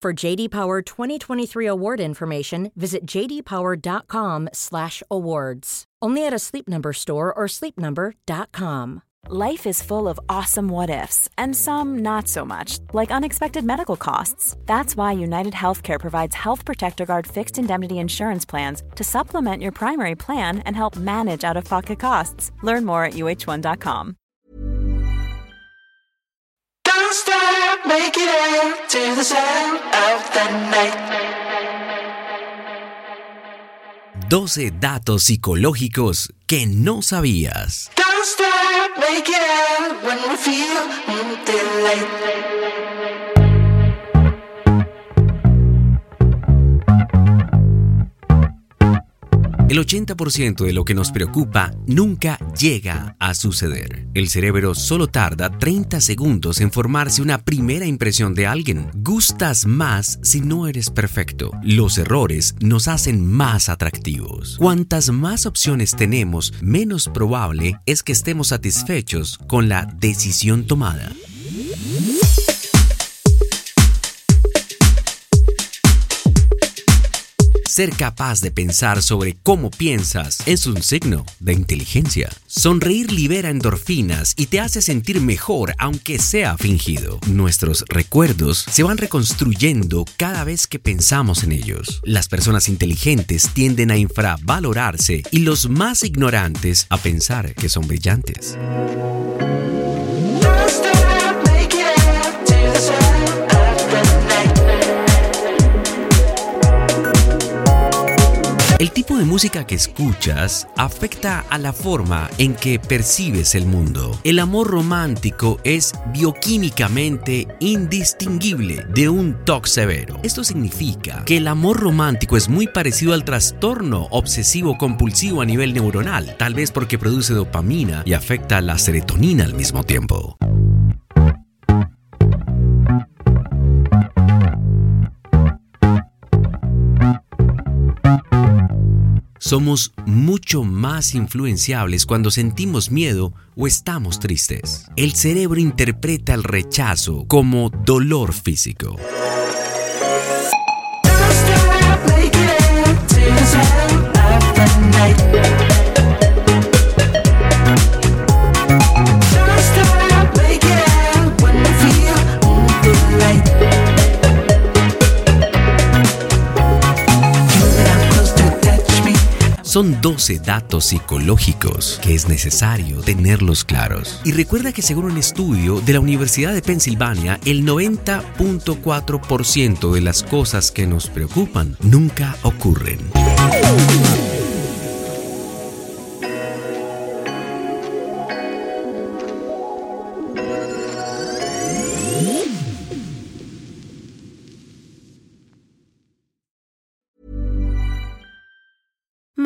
For JD Power 2023 award information, visit jdpower.com/awards. Only at a Sleep Number store or sleepnumber.com. Life is full of awesome what ifs, and some not so much, like unexpected medical costs. That's why United Healthcare provides Health Protector Guard fixed indemnity insurance plans to supplement your primary plan and help manage out of pocket costs. Learn more at uh1.com. make it out to the sound of the night. 12 datos psicológicos que no sabías. Don't stop, make it out when we feel El 80% de lo que nos preocupa nunca llega a suceder. El cerebro solo tarda 30 segundos en formarse una primera impresión de alguien. Gustas más si no eres perfecto. Los errores nos hacen más atractivos. Cuantas más opciones tenemos, menos probable es que estemos satisfechos con la decisión tomada. Ser capaz de pensar sobre cómo piensas es un signo de inteligencia. Sonreír libera endorfinas y te hace sentir mejor aunque sea fingido. Nuestros recuerdos se van reconstruyendo cada vez que pensamos en ellos. Las personas inteligentes tienden a infravalorarse y los más ignorantes a pensar que son brillantes. El tipo de música que escuchas afecta a la forma en que percibes el mundo. El amor romántico es bioquímicamente indistinguible de un TOC severo. Esto significa que el amor romántico es muy parecido al trastorno obsesivo compulsivo a nivel neuronal, tal vez porque produce dopamina y afecta la serotonina al mismo tiempo. Somos mucho más influenciables cuando sentimos miedo o estamos tristes. El cerebro interpreta el rechazo como dolor físico. Son 12 datos psicológicos que es necesario tenerlos claros. Y recuerda que según un estudio de la Universidad de Pensilvania, el 90.4% de las cosas que nos preocupan nunca ocurren.